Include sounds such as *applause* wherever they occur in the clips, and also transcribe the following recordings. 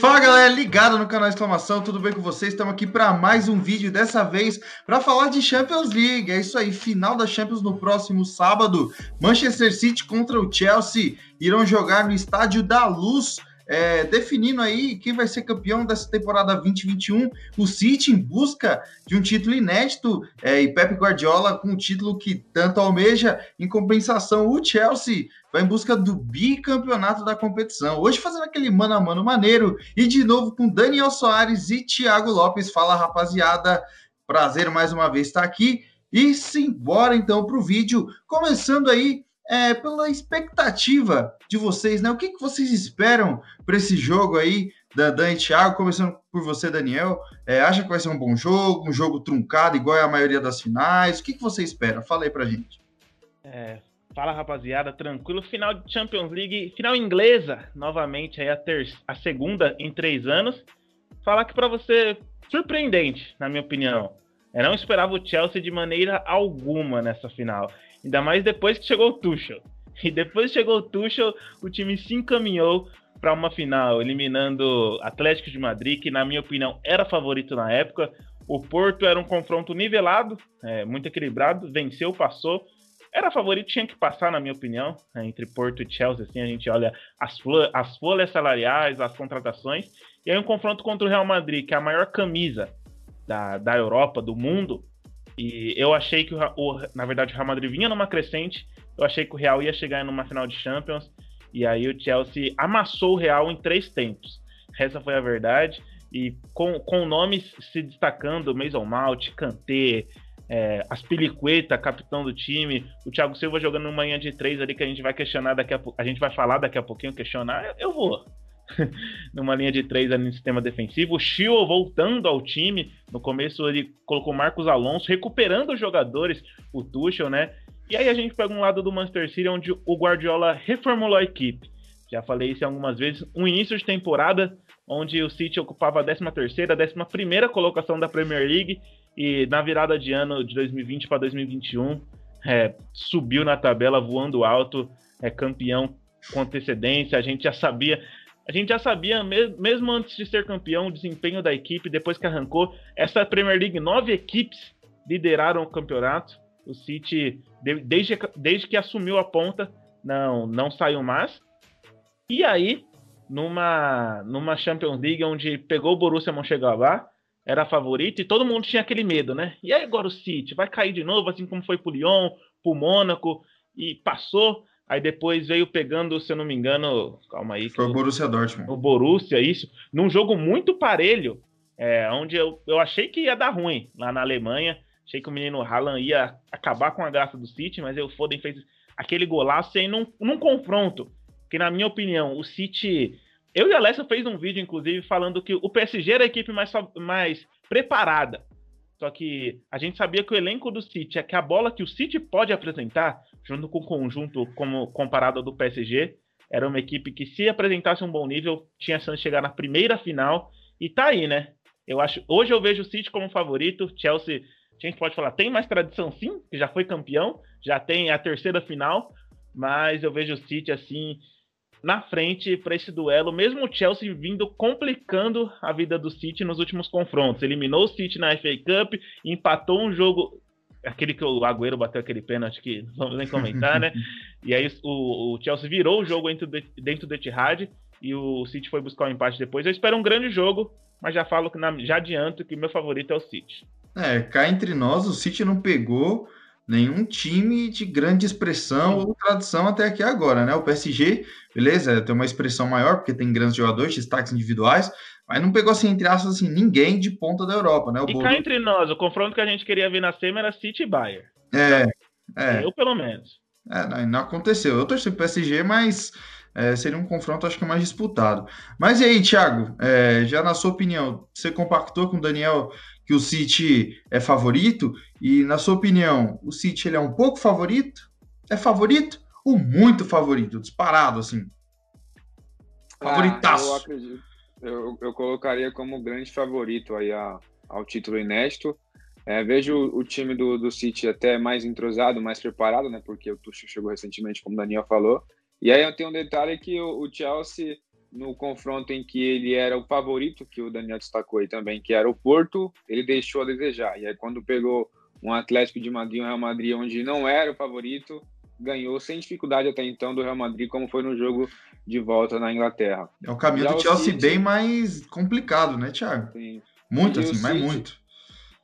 Fala galera, ligado no canal Exclamação, tudo bem com vocês? Estamos aqui para mais um vídeo, dessa vez para falar de Champions League. É isso aí, final da Champions no próximo sábado. Manchester City contra o Chelsea irão jogar no Estádio da Luz é, definindo aí quem vai ser campeão dessa temporada 2021. O City em busca de um título inédito é, e Pep Guardiola com um título que tanto almeja. Em compensação, o Chelsea vai em busca do bicampeonato da competição. Hoje fazendo aquele mano a mano maneiro e de novo com Daniel Soares e Thiago Lopes. Fala rapaziada, prazer mais uma vez estar aqui. E simbora então para o vídeo, começando aí é, pela expectativa de vocês, né? O que, que vocês esperam para esse jogo aí, da Dan e Thiago? Começando por você, Daniel. É, acha que vai ser um bom jogo, um jogo truncado, igual é a maioria das finais? O que, que você espera? Fala aí pra gente. É, fala, rapaziada, tranquilo. Final de Champions League, final inglesa, novamente, aí a, a segunda em três anos. Falar que para você, surpreendente, na minha opinião. Eu não esperava o Chelsea de maneira alguma nessa final. Ainda mais depois que chegou o Tuchel. E depois que chegou o Tuchel, o time se encaminhou para uma final, eliminando Atlético de Madrid, que na minha opinião era favorito na época. O Porto era um confronto nivelado, é, muito equilibrado, venceu, passou. Era favorito, tinha que passar, na minha opinião, é, entre Porto e Chelsea. Assim, a gente olha as, as folhas salariais, as contratações. E aí um confronto contra o Real Madrid, que é a maior camisa da, da Europa, do mundo, e eu achei que, o, o, na verdade, o Real Madrid vinha numa crescente. Eu achei que o Real ia chegar numa final de Champions. E aí o Chelsea amassou o Real em três tempos. Essa foi a verdade. E com, com nomes se destacando, Mason Mount, Kanté, é, Aspilicueta, capitão do time, o Thiago Silva jogando no manhã de três ali que a gente vai questionar daqui a a gente vai falar daqui a pouquinho, questionar, eu, eu vou. *laughs* numa linha de três ali no sistema defensivo. O voltando ao time. No começo ele colocou Marcos Alonso, recuperando os jogadores, o Tuchel, né? E aí a gente pega um lado do Manchester City onde o Guardiola reformulou a equipe. Já falei isso algumas vezes. Um início de temporada onde o City ocupava a 13ª, a 11ª colocação da Premier League e na virada de ano de 2020 para 2021 é, subiu na tabela voando alto, é campeão com antecedência. A gente já sabia, a gente já sabia, mesmo antes de ser campeão, o desempenho da equipe, depois que arrancou. Essa Premier League, nove equipes lideraram o campeonato. O City, desde, desde que assumiu a ponta, não, não saiu mais. E aí, numa, numa Champions League onde pegou o Borussia Mönchengladbach, era favorito e todo mundo tinha aquele medo, né? E aí agora o City vai cair de novo, assim como foi pro Lyon, pro Mônaco, e passou. Aí depois veio pegando, se eu não me engano, calma aí. Foi o Borussia Dortmund. O Borussia, isso. Num jogo muito parelho, é, onde eu, eu achei que ia dar ruim lá na Alemanha. Achei que o menino Haaland ia acabar com a graça do City, mas o Foden fez aquele golaço aí num, num confronto. Que, na minha opinião, o City. Eu e a Alessa fez um vídeo, inclusive, falando que o PSG era a equipe mais, mais preparada. Só que a gente sabia que o elenco do City é que a bola que o City pode apresentar junto com o conjunto como comparado ao do PSG, era uma equipe que se apresentasse um bom nível, tinha chance de chegar na primeira final e tá aí, né? Eu acho, hoje eu vejo o City como favorito, Chelsea, a gente pode falar, tem mais tradição sim, que já foi campeão, já tem a terceira final, mas eu vejo o City assim na frente para esse duelo, mesmo o Chelsea vindo complicando a vida do City nos últimos confrontos. Eliminou o City na FA Cup, empatou um jogo aquele que o Agüero bateu aquele pênalti que não *laughs* vamos nem comentar, né? *laughs* e aí o, o, Chelsea virou o jogo dentro, de, dentro do Etihad e o City foi buscar o um empate depois. Eu espero um grande jogo, mas já falo que na, já adianto que o meu favorito é o City. É, cá entre nós, o City não pegou nenhum time de grande expressão ou tradição até aqui agora, né? O PSG, beleza, tem uma expressão maior porque tem grandes jogadores, destaques individuais, mas não pegou, assim, entre aspas, assim, ninguém de ponta da Europa, né? O e cá entre nós, o confronto que a gente queria ver na SEMA era City e Bayern. É, é. Eu, pelo menos. É, não, não aconteceu. Eu torci pro PSG, mas é, seria um confronto, acho que mais disputado. Mas e aí, Thiago, é, já na sua opinião, você compactou com o Daniel que o City é favorito? E na sua opinião, o City ele é um pouco favorito? É favorito? Ou muito favorito? Disparado, assim? Favoritaço. Ah, eu acredito eu, eu colocaria como grande favorito aí a, ao título inédito. É, vejo o, time do, do City até mais entrosado, mais preparado, né? Porque o Tuchel chegou recentemente, como o Daniel falou. E aí tem um detalhe que o, o Chelsea, no confronto em que ele era o favorito, que o Daniel destacou aí também, que era o Porto, ele deixou a desejar. E aí quando pegou um Atlético de Madrid, um Real Madrid, onde não era o favorito, ganhou sem dificuldade até então do Real Madrid, como foi no jogo de volta na Inglaterra. É o caminho do Chelsea City, bem mais complicado, né, Thiago? Sim. Muito e assim, mas muito.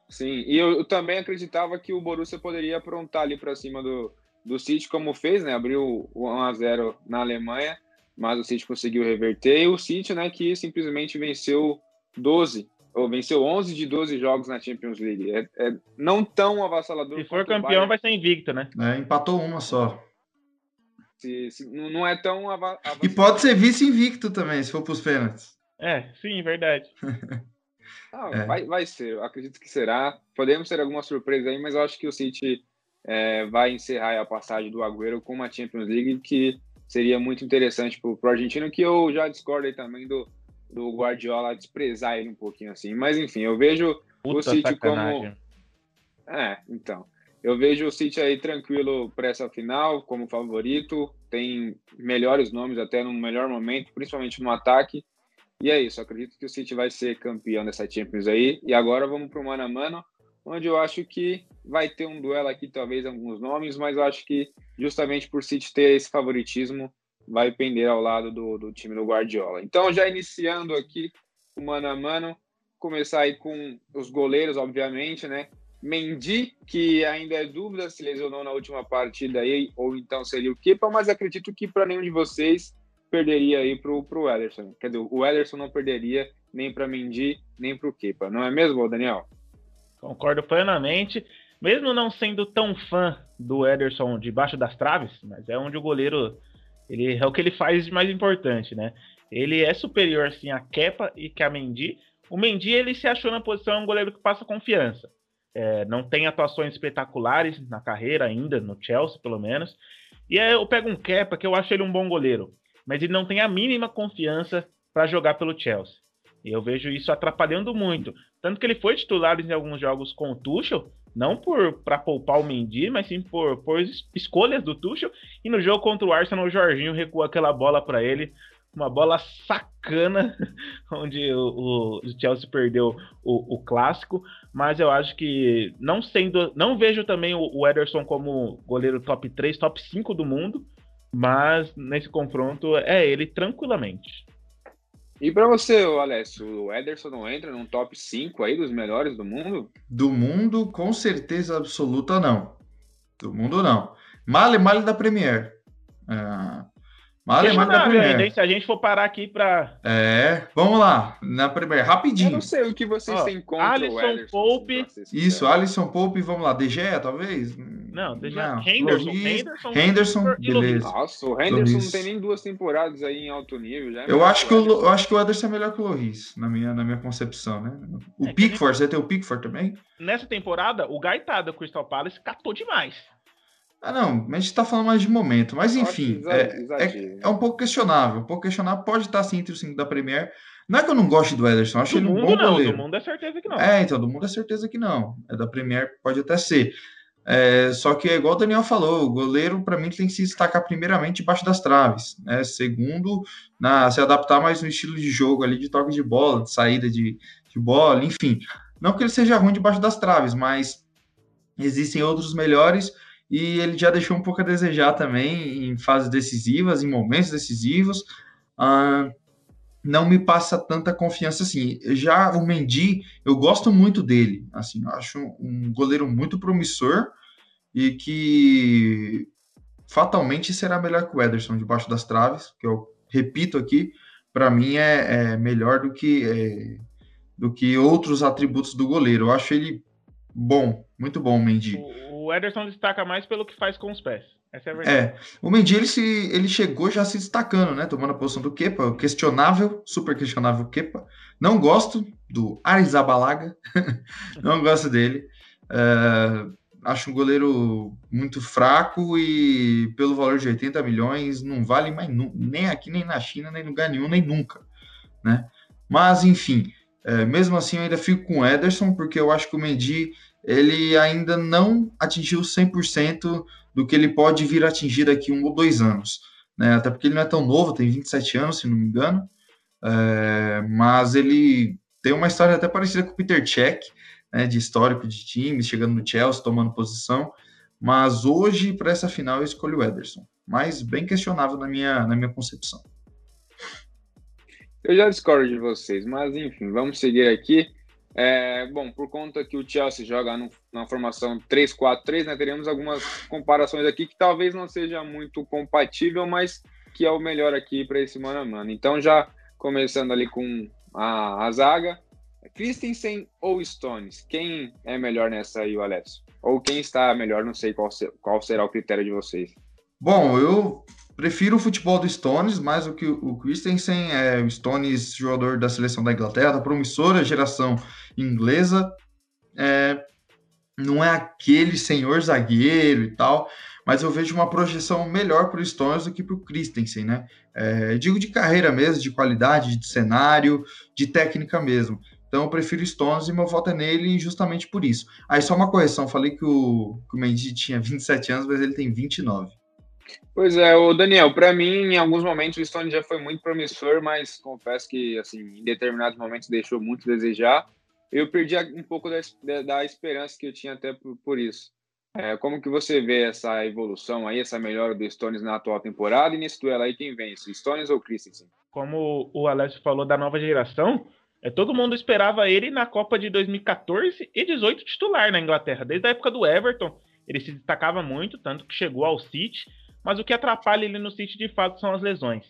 Sim, e eu, eu, também acreditava que o Borussia poderia aprontar ali para cima do, do City, como fez, né? Abriu 1 a 0 na Alemanha, mas o City conseguiu reverter. E o City, né, que simplesmente venceu 12 ou venceu 11 de 12 jogos na Champions League. É, é não tão avassalador. Se for campeão, vai ser invicto, né? É, empatou uma só. Se, se, não é tão avassalador. E pode ser vice-invicto também, se for para os pênaltis. É, sim, verdade. *laughs* ah, é. vai, vai ser, eu acredito que será. Podemos ter alguma surpresa aí, mas eu acho que o City é, vai encerrar a passagem do Agüero com uma Champions League que seria muito interessante para o argentino, que eu já discordo aí também do, do Guardiola desprezar ele um pouquinho assim. Mas enfim, eu vejo Puta o City sacanagem. como. É, então. Eu vejo o City aí tranquilo para essa final, como favorito. Tem melhores nomes até no melhor momento, principalmente no ataque. E é isso, acredito que o City vai ser campeão dessa Champions aí. E agora vamos para o mano a mano, onde eu acho que vai ter um duelo aqui, talvez alguns nomes, mas eu acho que justamente por City ter esse favoritismo, vai pender ao lado do, do time do Guardiola. Então, já iniciando aqui o mano a mano, começar aí com os goleiros, obviamente, né? Mendy, que ainda é dúvida se lesionou na última partida aí, ou então seria o Kepa, mas acredito que para nenhum de vocês perderia aí para o Ederson. Quer dizer, o Ederson não perderia nem para Mendy, nem para o Kepa, não é mesmo, Daniel? Concordo plenamente. Mesmo não sendo tão fã do Ederson debaixo das traves, mas é onde o goleiro ele é o que ele faz de mais importante, né? Ele é superior assim a Kepa e que a Mendy. O Mendy ele se achou na posição um goleiro que passa confiança. É, não tem atuações espetaculares na carreira ainda, no Chelsea pelo menos. E aí eu pego um Kepa que eu acho ele um bom goleiro, mas ele não tem a mínima confiança para jogar pelo Chelsea. Eu vejo isso atrapalhando muito. Tanto que ele foi titular em alguns jogos com o Tuchel, não por para poupar o Mendy, mas sim por, por escolhas do Tuchel. E no jogo contra o Arsenal, o Jorginho recuou aquela bola para ele, uma bola sacana, *laughs* onde o, o Chelsea perdeu o, o, clássico. Mas eu acho que não sendo, não vejo também o, o Ederson como goleiro top 3, top 5 do mundo, mas nesse confronto é ele tranquilamente. E para você, Alessio, o Ederson não entra num top 5 aí dos melhores do mundo? Do mundo, com certeza absoluta, não. Do mundo, não. Male, male da Premier. É, Male, male da Premier. Se a gente for parar aqui para. É, vamos lá. Na Premier, rapidinho. Eu não sei o que vocês Ó, têm contra Alisson o Ederson. Pope. Isso, Alisson Pope, vamos lá. De Gea, talvez? Não, De Gea. Henderson. Henderson, Henderson beleza. Nossa, o Henderson não tem nem duas temporadas aí em alto nível. Já é eu, acho que o, eu acho que o Ederson é melhor que o Loris, na minha, na minha concepção, né? O é Pickford, você tem o Pickford também? Nessa temporada, o Gaetado do Crystal Palace catou demais. Ah, não, mas a gente está falando mais de momento. Mas, enfim, é, é, é, um pouco questionável. Um pouco questionável. Pode estar, sim, entre os cinco da Premier. Não é que eu não goste do Ederson, acho do ele um bom não, goleiro. Do mundo é certeza que não. É, então, do mundo é certeza que não. É da Premier, pode até ser. É, só que igual o Daniel falou, o goleiro, para mim, tem que se destacar primeiramente debaixo das traves. Né? Segundo, na, se adaptar mais no estilo de jogo ali, de toque de bola, de saída de, de bola, enfim. Não que ele seja ruim debaixo das traves, mas existem outros melhores e ele já deixou um pouco a desejar também em fases decisivas, em momentos decisivos. Não me passa tanta confiança assim. Já o Mendy, eu gosto muito dele. Assim, acho um goleiro muito promissor e que fatalmente será melhor que o Ederson debaixo das traves, que eu repito aqui, para mim é, é, melhor do que é, do que outros atributos do goleiro. Eu acho ele bom, muito bom, Mendy. O Ederson destaca mais pelo que faz com os pés. Essa é a verdade. É, o Mendy ele, se, ele chegou já se destacando, né? Tomando a posição do Kepa, questionável, super questionável Kepa. Não gosto do Arizabalaga, *laughs* não gosto dele. É, acho um goleiro muito fraco e pelo valor de 80 milhões não vale mais nem aqui, nem na China, nem no lugar nenhum, nem nunca, né? Mas enfim, é, mesmo assim eu ainda fico com o Ederson porque eu acho que o Mendy ele ainda não atingiu 100% do que ele pode vir a atingir daqui um ou dois anos. né? Até porque ele não é tão novo, tem 27 anos, se não me engano. É, mas ele tem uma história até parecida com o Peter Cech, né, de histórico de times, chegando no Chelsea, tomando posição. Mas hoje, para essa final, eu escolho o Ederson. Mas bem questionável na minha, na minha concepção. Eu já discordo de vocês, mas enfim, vamos seguir aqui. É, bom, por conta que o Chelsea joga no, na formação 3-4-3, né, teremos algumas comparações aqui que talvez não seja muito compatível, mas que é o melhor aqui para esse mano a mano. Então, já começando ali com a, a zaga, Christensen ou Stones? Quem é melhor nessa aí, o Alessio? Ou quem está melhor, não sei qual, qual será o critério de vocês. Bom, eu prefiro o futebol do Stones mais do que o Christensen. É, o Stones, jogador da seleção da Inglaterra, da promissora geração inglesa. É, não é aquele senhor zagueiro e tal, mas eu vejo uma projeção melhor para o Stones do que para o Christensen, né? É, digo de carreira mesmo, de qualidade, de cenário, de técnica mesmo. Então eu prefiro Stones e meu voto é nele justamente por isso. Aí só uma correção, falei que o, que o Mendy tinha 27 anos, mas ele tem 29. Pois é, o Daniel, para mim, em alguns momentos o Stone já foi muito promissor, mas confesso que, assim, em determinados momentos deixou muito a desejar. Eu perdi um pouco da, da esperança que eu tinha até por, por isso. É, como que você vê essa evolução aí, essa melhora do Stones na atual temporada e nesse duelo aí quem vence, Stones ou Christensen? Como o Alex falou da nova geração, é, todo mundo esperava ele na Copa de 2014 e 18 titular na Inglaterra. Desde a época do Everton, ele se destacava muito, tanto que chegou ao City mas o que atrapalha ele no City de fato são as lesões.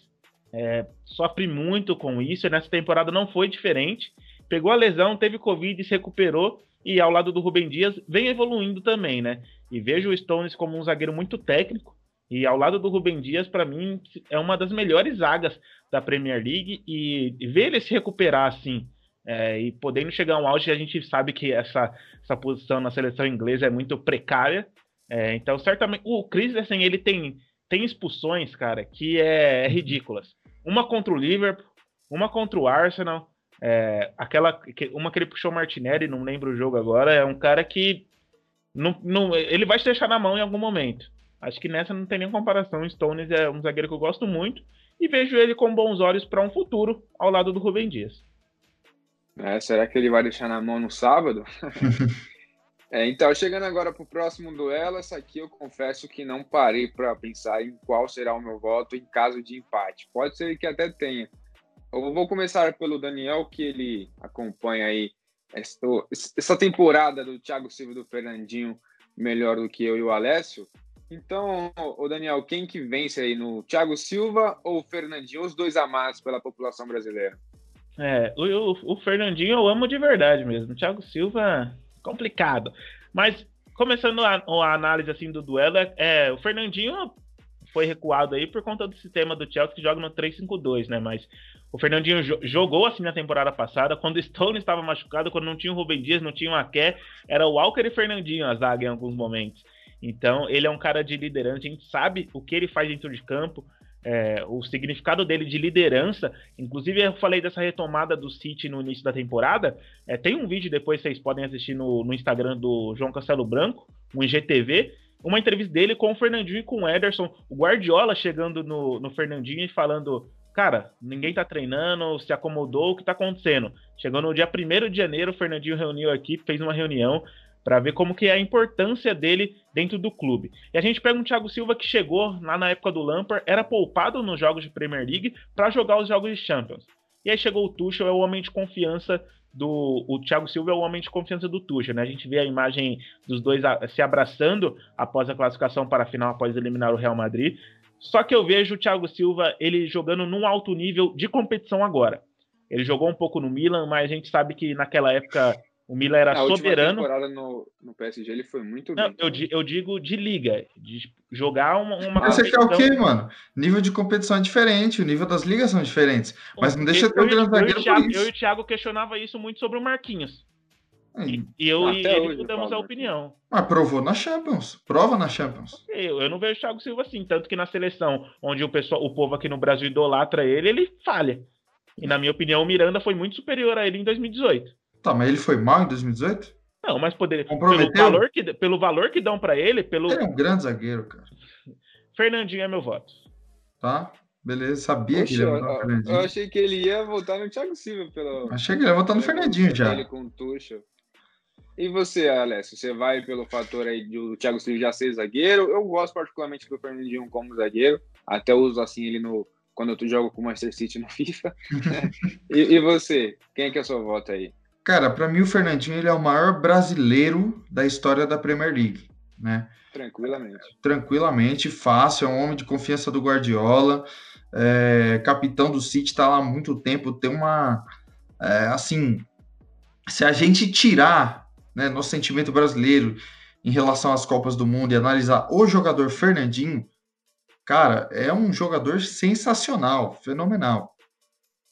É, sofre muito com isso, e nessa temporada não foi diferente. Pegou a lesão, teve Covid, se recuperou e ao lado do Rubem Dias vem evoluindo também, né? E vejo o Stones como um zagueiro muito técnico e ao lado do Rubem Dias, para mim, é uma das melhores zagas da Premier League e, ver ele se recuperar assim é, e podendo chegar a um auge, a gente sabe que essa, essa posição na seleção inglesa é muito precária. É, então, certamente, o Christensen, ele tem tem expulsões, cara, que é, é ridículas. Uma contra o Liverpool, uma contra o Arsenal, é, aquela, uma que ele puxou o Martinelli, não lembro o jogo agora, é um cara que não, não, ele vai se deixar na mão em algum momento. Acho que nessa não tem nem comparação. O Stones é um zagueiro que eu gosto muito e vejo ele com bons olhos para um futuro ao lado do Rubem Dias. É, será que ele vai deixar na mão no sábado? *laughs* É, então, chegando agora para o próximo duelo, essa aqui eu confesso que não parei para pensar em qual será o meu voto em caso de empate. Pode ser que até tenha. Eu vou começar pelo Daniel, que ele acompanha aí essa temporada do Thiago Silva e do Fernandinho melhor do que eu e o Alessio. Então, o Daniel, quem que vence aí no Thiago Silva ou Fernandinho, os dois amados pela população brasileira? É, o, o Fernandinho eu amo de verdade mesmo. O Thiago Silva complicado. Mas começando a, a análise assim do duelo, é, é, o Fernandinho foi recuado aí por conta do sistema do Chelsea que joga no 3-5-2, né? Mas o Fernandinho jo jogou assim na temporada passada, quando o Stone estava machucado, quando não tinha o Rubem Dias, não tinha o Aké, era o Walker e Fernandinho a zaga em alguns momentos. Então, ele é um cara de liderança, a gente sabe o que ele faz dentro de campo, é, o significado dele de liderança. Inclusive, eu falei dessa retomada do City no início da temporada. É, tem um vídeo depois vocês podem assistir no, no Instagram do João Castelo Branco, um IGTV, uma entrevista dele com o Fernandinho e com o Ederson. O Guardiola chegando no, no Fernandinho e falando: Cara, ninguém tá treinando, se acomodou, o que tá acontecendo? Chegou no dia 1 de janeiro, o Fernandinho reuniu a equipe, fez uma reunião para ver como que é a importância dele dentro do clube. E a gente pega um Thiago Silva que chegou lá na época do Lampard, era poupado nos jogos de Premier League para jogar os jogos de Champions. E aí chegou o Tuchel, é o homem de confiança do o Thiago Silva é o homem de confiança do Tuchel, né? A gente vê a imagem dos dois se abraçando após a classificação para a final, após eliminar o Real Madrid. Só que eu vejo o Thiago Silva ele jogando num alto nível de competição agora. Ele jogou um pouco no Milan, mas a gente sabe que naquela época o Milan era a soberano. temporada no, no PSG ele foi muito Não, bem. Eu, eu, digo de liga, de jogar uma, uma Mas você quer o quê, mano? Nível de competição é diferente, o nível das ligas são diferentes. Mas não deixa ter um grande zagueiro isso. Eu e o Thiago questionava isso muito sobre o Marquinhos. E, e eu e ele mudamos a opinião. Mas provou na Champions. Prova na Champions. Eu, eu não vejo o Thiago Silva assim. Tanto que na seleção, onde o, pessoal, o povo aqui no Brasil idolatra ele, ele falha. E na minha opinião, o Miranda foi muito superior a ele em 2018. Tá, mas ele foi mal em 2018? Não, mas poderia. Pelo valor que, pelo valor que dão para ele, pelo. Ele é um grande zagueiro, cara. Fernandinho é meu voto. tá? Beleza, sabia Poxa, que ele ia votar no Fernandinho. Eu achei que ele ia votar no Thiago Silva. Pelo, achei que ele ia votar no Fernandinho já. Ele com Tuchel. E você, Alessio, você vai pelo fator aí do Thiago Silva já ser zagueiro? Eu gosto particularmente do Fernandinho como zagueiro. Até uso assim ele no quando eu jogo com o Manchester City no *laughs* FIFA. e, e, você, quem é que é a sua voto aí? Cara, para mim o Fernandinho ele é o maior brasileiro da história da Premier League, né? Tranquilamente. Tranquilamente, fácil, é um homem de confiança do Guardiola, é, capitão do City, tá lá há muito tempo, tem uma. É, assim, se a gente tirar né, nosso sentimento brasileiro em relação às Copas do Mundo e analisar o jogador Fernandinho, cara, é um jogador sensacional, fenomenal.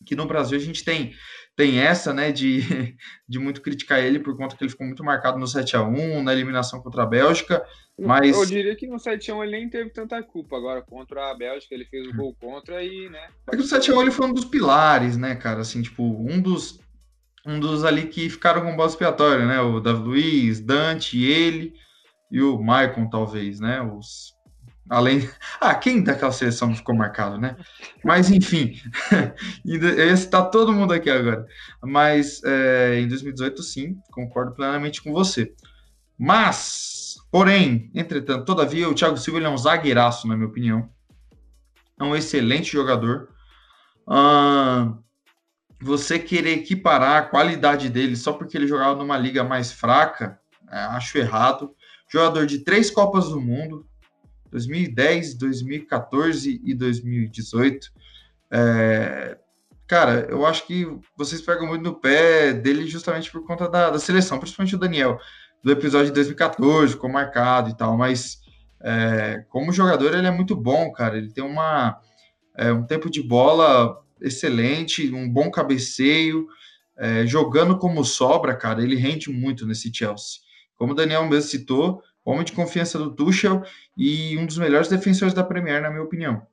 Que no Brasil a gente tem tem essa, né, de, *laughs* de muito criticar ele por conta que ele ficou muito marcado no 7 a 1 na eliminação contra a Bélgica, mas... Eu diria que no 7 a 1 ele nem teve tanta culpa, agora contra a Bélgica ele fez o gol contra e, né... É que no 7 a 1 ele foi um dos pilares, né, cara, assim, tipo, um dos um dos ali que ficaram com base expiatória, né, o Davi Luiz, Dante, ele e o Maicon, talvez, né, os Além. *laughs* Ah, quem daquela seleção ficou marcado, né? Mas, enfim, *laughs* ia citar todo mundo aqui agora. Mas é, em 2018, sim, concordo plenamente com você. Mas, porém, entretanto, todavia, o Thiago Silva é um zagueiraço, na minha opinião. É um excelente jogador. Você querer equiparar a qualidade dele só porque ele jogava numa liga mais fraca, é, acho errado. Jogador de três Copas do Mundo, 2010, 2014 e 2018. É, cara, eu acho que vocês pegam muito no pé dele justamente por conta da, da seleção, principalmente o Daniel, do episódio de 2014, ficou marcado e tal, mas é, como jogador ele é muito bom, cara. Ele tem uma, é, um tempo de bola excelente, um bom cabeceio, é, jogando como sobra, cara, ele rende muito nesse Chelsea. Como o Daniel mesmo citou, homem de confiança do Tuchel e um dos melhores defensores da Premier, na minha opinião,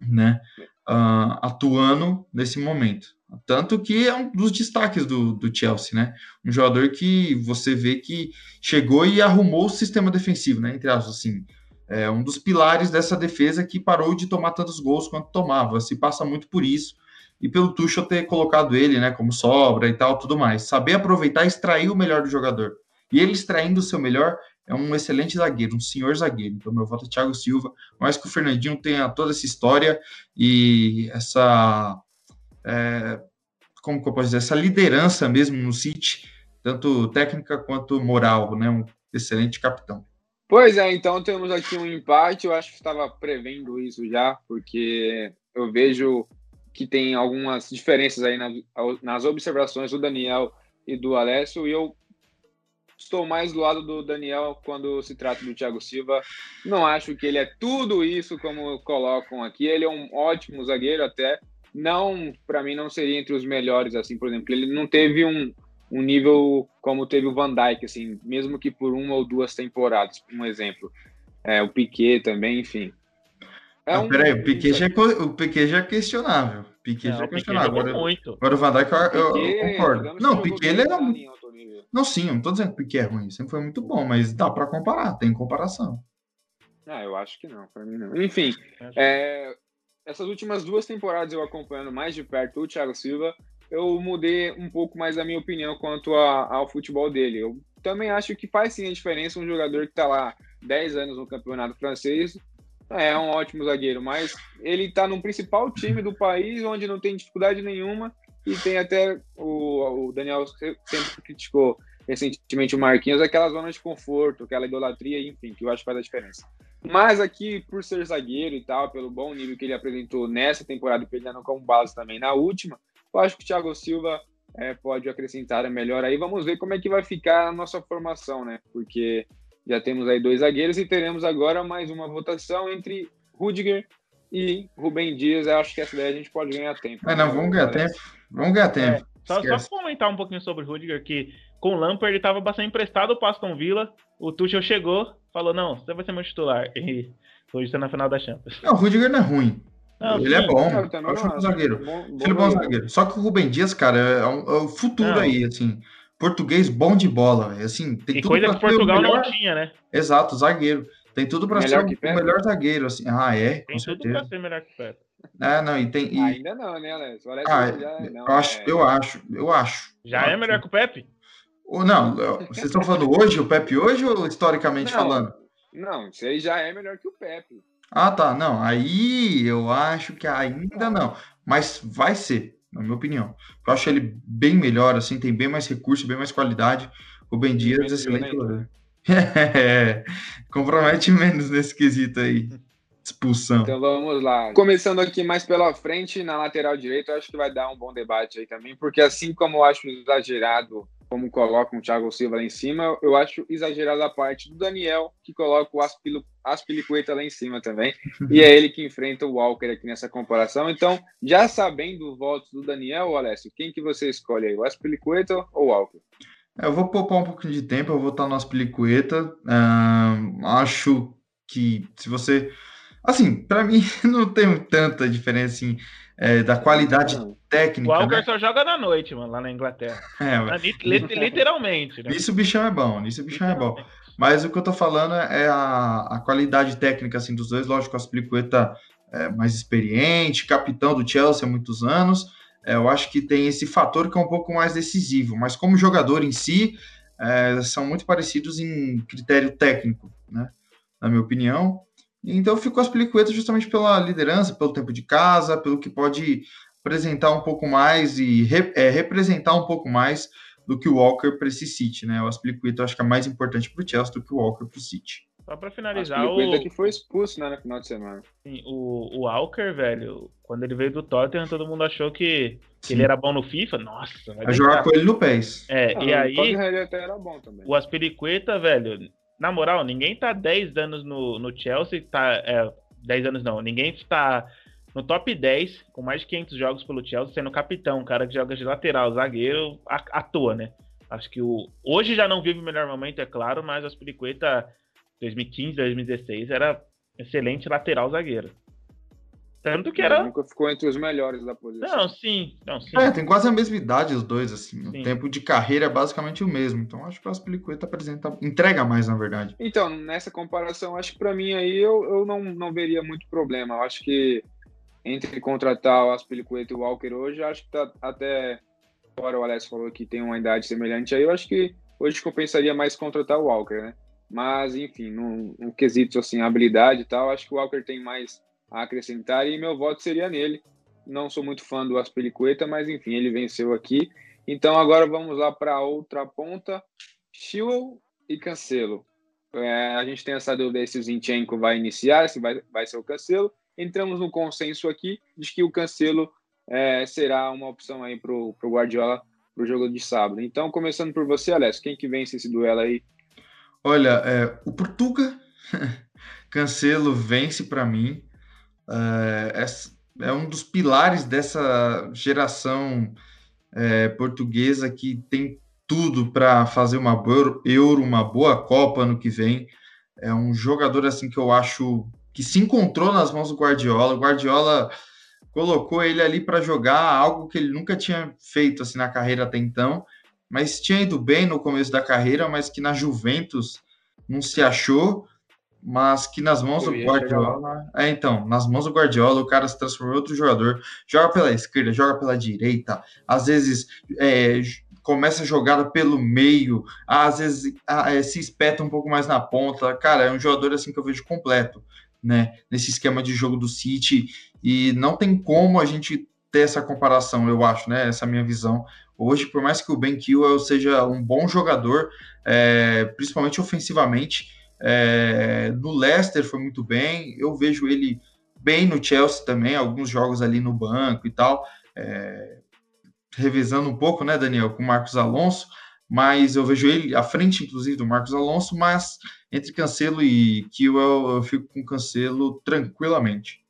né? Uh, atuando nesse momento. Tanto que é um dos destaques do, do Chelsea, né? Um jogador que você vê que chegou e arrumou o sistema defensivo, né? Entre assim. É um dos pilares dessa defesa que parou de tomar tantos gols quanto tomava. Se passa muito por isso e pelo Tuchel ter colocado ele, né, como sobra e tal, tudo mais. Saber aproveitar e extrair o melhor do jogador. E ele extraindo o seu melhor, é um excelente zagueiro, um senhor zagueiro. Então, meu voto é Thiago Silva. Mais que o Fernandinho tenha toda essa história e essa. É, como que eu posso dizer? Essa liderança mesmo no City, tanto técnica quanto moral, né? Um excelente capitão. Pois é, então temos aqui um empate. Eu acho que estava prevendo isso já, porque eu vejo que tem algumas diferenças aí nas observações do Daniel e do Alessio, e eu Estou mais do lado do Daniel quando se trata do Thiago Silva. Não acho que ele é tudo isso como colocam aqui. Ele é um ótimo zagueiro até. Não, para mim não seria entre os melhores assim, por exemplo. Ele não teve um, um nível como teve o Van Dijk assim, mesmo que por uma ou duas temporadas, um exemplo. É, o Piquet também, enfim. É ah, um... Peraí, o Piquet, já, é o Piquet já é questionável. Piquet não, já é questionável. Agora, muito. agora o Van Dijk eu, eu, eu concordo. Não, o Piquet ele era... Não, sim, eu não tô dizendo que o Piquet é ruim, sempre foi muito bom, mas dá para comparar, tem comparação. Ah, eu acho que não, para mim não. Enfim, é, essas últimas duas temporadas eu acompanhando mais de perto o Thiago Silva, eu mudei um pouco mais a minha opinião quanto a, ao futebol dele. Eu também acho que faz sim a diferença um jogador que está lá 10 anos no campeonato francês. É um ótimo zagueiro, mas ele está no principal time do país, onde não tem dificuldade nenhuma e tem até o, o Daniel sempre criticou recentemente o Marquinhos, aquela zona de conforto, aquela idolatria, enfim, que eu acho que faz a diferença. Mas aqui, por ser zagueiro e tal, pelo bom nível que ele apresentou nessa temporada, pegando como base também na última, eu acho que o Thiago Silva é, pode acrescentar melhor aí. Vamos ver como é que vai ficar a nossa formação, né? Porque já temos aí dois zagueiros e teremos agora mais uma votação entre Rudiger e Rubem Dias. Eu acho que essa daí a gente pode ganhar tempo. Mas não, vamos ganhar tempo. Vamos ganhar tempo. É, só, só comentar um pouquinho sobre o Rudiger, que com o Lampard ele estava bastante emprestado para Aston Villa. O Tuchel chegou, falou: Não, você vai ser meu titular. E hoje está na final da Champions. Não, o Rudiger não é ruim. Não, ele é sim. é bom. Eu também acho um zagueiro. Bom, bom ele é bom zagueiro. Só que o Rubem Dias, cara, é, um, é o futuro não. aí, assim. Português bom de bola, assim, tem e tudo coisa que Portugal não tinha, né? Exato, zagueiro. Tem tudo para ser o, melhor zagueiro, assim. Ah, é? Tem tudo para ser melhor que o Pepe. É, não, e tem. E... Ainda não, né, Alex? Alex ah, já, não, eu, acho, é... eu acho, eu acho. Já é melhor que o Pepe? Ou não, vocês estão falando hoje, o Pepe hoje ou historicamente não, falando? Não, isso aí já é melhor que o Pepe. Ah, tá. Não, aí eu acho que ainda não. Mas vai ser, na minha opinião. Eu acho ele bem melhor, assim, tem bem mais recurso, bem mais qualidade. O Ben Dias, excelente. *laughs* É, compromete menos nesse quesito aí. Expulsão. Então vamos lá. Começando aqui mais pela frente, na lateral direita, eu acho que vai dar um bom debate aí também, porque assim como eu acho exagerado como colocam o Thiago Silva lá em cima, eu acho exagerado a parte do Daniel, que coloca o Aspilicueta lá em cima também, *laughs* e é ele que enfrenta o Walker aqui nessa comparação. Então, já sabendo o voto do Daniel, Alessio, quem que você escolhe aí, o Aspilicueta ou o Walker? Eu vou poupar um pouquinho de tempo, eu vou estar no Aspilicueta. Uh, acho que se você Assim, para mim *laughs* não tem tanta diferença assim, é, da qualidade não. técnica. O Walker né? só joga na noite, mano, lá na Inglaterra. É, mas... *laughs* Literalmente. Né? Isso o bichão é bom, nisso o bichão é bom. Mas o que eu tô falando é a, a qualidade técnica assim, dos dois. Lógico, o Aspliqueta é mais experiente, capitão do Chelsea há muitos anos. É, eu acho que tem esse fator que é um pouco mais decisivo. Mas como jogador em si, é, são muito parecidos em critério técnico, né? Na minha opinião. Então ficou as Pelicuetas justamente pela liderança, pelo tempo de casa, pelo que pode apresentar um pouco mais e re, é, representar um pouco mais do que o Walker para esse City, né? O Aspilicueta eu acho que é mais importante para o Chelsea do que o Walker para o City. Só para finalizar, o que foi expulso né, no final de semana. Sim, o, o Walker, velho, quando ele veio do Tottenham, todo mundo achou que, que ele era bom no FIFA. Nossa, vai jogar com ele no PES. É, ah, e aí. O até era bom também. O Aspilicueta, velho, na moral, ninguém tá 10 anos no, no Chelsea, tá. É, 10 anos não, ninguém tá no top 10, com mais de 500 jogos pelo Chelsea, sendo capitão, um cara que joga de lateral, zagueiro, à, à toa, né? Acho que o. Hoje já não vive o melhor momento, é claro, mas as Piriqueta 2015, 2016 era excelente lateral zagueiro. Tanto que era. Nunca ficou entre os melhores da posição. Não, sim. Não, sim. É, tem quase a mesma idade os dois, assim. Sim. O tempo de carreira é basicamente o mesmo. Então acho que o Aspilicueta apresenta. entrega mais, na verdade. Então, nessa comparação, acho que para mim aí eu, eu não, não veria muito problema. Eu acho que entre contratar o Aspilicueta e o Walker hoje, acho que tá até. Agora o Alex falou que tem uma idade semelhante aí, eu acho que hoje compensaria mais contratar o Walker, né? Mas, enfim, no, no quesito assim, habilidade e tal, acho que o Walker tem mais a acrescentar e meu voto seria nele. Não sou muito fã do Aspelicueta, mas enfim, ele venceu aqui. Então agora vamos lá para outra ponta, Chilwell e Cancelo. É, a gente tem essa dúvida se o Zinchenko vai iniciar, se vai, vai ser o Cancelo. Entramos no consenso aqui de que o Cancelo é, será uma opção aí para o Guardiola para o jogo de sábado. Então, começando por você, Alessio, quem que vence esse duelo aí? Olha, é, o Portuga *laughs* Cancelo vence para mim. É, é, um dos pilares dessa geração é, portuguesa que tem tudo para fazer uma boa Euro, uma boa Copa no que vem. É um jogador assim que eu acho que se encontrou nas mãos do Guardiola. O Guardiola colocou ele ali para jogar algo que ele nunca tinha feito assim na carreira até então, mas tinha ido bem no começo da carreira, mas que na Juventus não se achou mas que nas mãos do Guardiola. É, então, nas mãos do Guardiola, o cara se transformou em outro jogador. Joga pela esquerda, joga pela direita, às vezes é, começa a jogada pelo meio, às vezes é, se espeta um pouco mais na ponta. Cara, é um jogador assim que eu vejo completo, né? Nesse esquema de jogo do City. E não tem como a gente ter essa comparação, eu acho, né? Essa é minha visão. Hoje, por mais que o Ben Chilwell seja um bom jogador, é, principalmente ofensivamente, é, no Leicester foi muito bem, eu vejo ele bem no Chelsea também, alguns jogos ali no banco e tal, é, revisando um pouco, né, Daniel, com o Marcos Alonso, mas eu vejo ele à frente, inclusive, do Marcos Alonso, mas entre Cancelo e Kiel eu fico com Cancelo tranquilamente.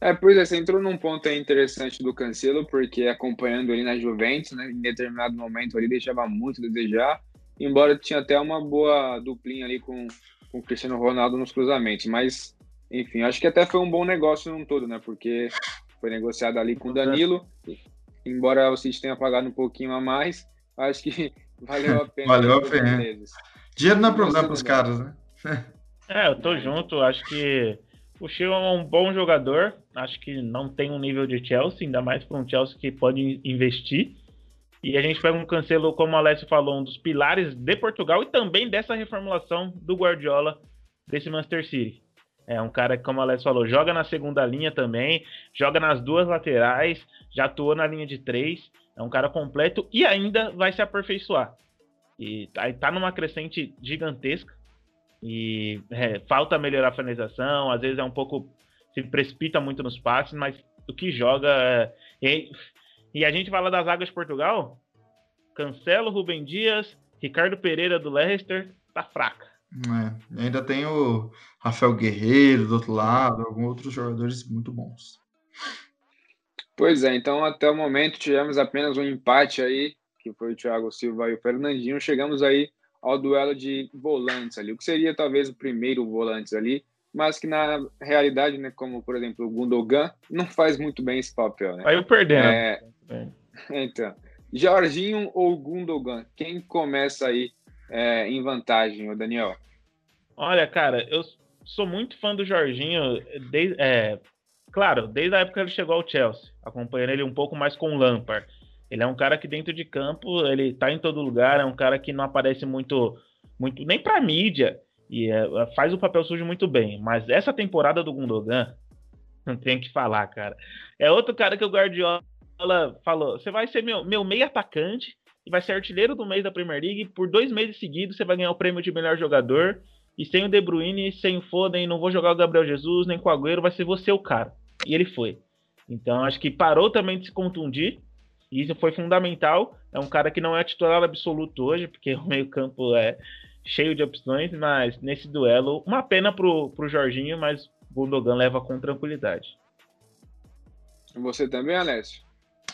É, pois é, você entrou num ponto interessante do Cancelo, porque acompanhando ele na Juventus, né, em determinado momento ali deixava muito a desejar, embora tinha até uma boa duplinha ali com, com o Cristiano Ronaldo nos cruzamentos, mas enfim, acho que até foi um bom negócio num todo, né? Porque foi negociado ali com o Danilo, embora o City tenha pagado um pouquinho a mais, acho que *laughs* valeu a pena. valeu a pena. Dinheiro não é problema para os caras, né? *laughs* É, eu tô junto. Acho que o Chilwell é um bom jogador. Acho que não tem um nível de Chelsea, ainda mais para um Chelsea que pode investir. E a gente pega um Cancelo, como o Alessio falou, um dos pilares de Portugal e também dessa reformulação do Guardiola desse Manchester City. É um cara que, como o Alessio falou, joga na segunda linha também, joga nas duas laterais, já atuou na linha de três. É um cara completo e ainda vai se aperfeiçoar. E tá, tá numa crescente gigantesca. E é, falta melhorar a finalização, às vezes é um pouco. se precipita muito nos passes, mas o que joga. É, e, e a gente fala das águas de Portugal. Cancelo, Rubem Dias, Ricardo Pereira do Leicester, tá fraca. É, ainda tem o Rafael Guerreiro do outro lado, alguns outros jogadores muito bons. Pois é, então até o momento tivemos apenas um empate aí, que foi o Thiago Silva e o Fernandinho. Chegamos aí ao duelo de volantes ali, o que seria talvez o primeiro volantes ali, mas que na realidade, né, como por exemplo o Gundogan, não faz muito bem esse papel. Né? Aí eu perdendo. É... Então, Jorginho ou Gundogan, quem começa aí é, em vantagem, o Daniel? Olha, cara, eu sou muito fã do Jorginho, desde, é, claro, desde a época que ele chegou ao Chelsea, acompanhando ele um pouco mais com o Lampard. Ele é um cara que dentro de campo, ele tá em todo lugar, é um cara que não aparece muito, muito nem pra mídia, e é, faz o papel sujo muito bem. Mas essa temporada do Gundogan, *laughs* não tem que falar, cara. É outro cara que o Guardiola falou: você vai ser meu, meu meio atacante e vai ser artilheiro do mês da Premier League. Por dois meses seguidos, você vai ganhar o prêmio de melhor jogador. E sem o De Bruyne, sem o Foden, não vou jogar o Gabriel Jesus, nem com o Agüero, vai ser você o cara. E ele foi. Então, acho que parou também de se contundir. E isso foi fundamental. É um cara que não é titular absoluto hoje, porque *laughs* o meio-campo é cheio de opções, mas nesse duelo, uma pena pro, pro Jorginho, mas o Gundogan leva com tranquilidade. Você também, Alessio?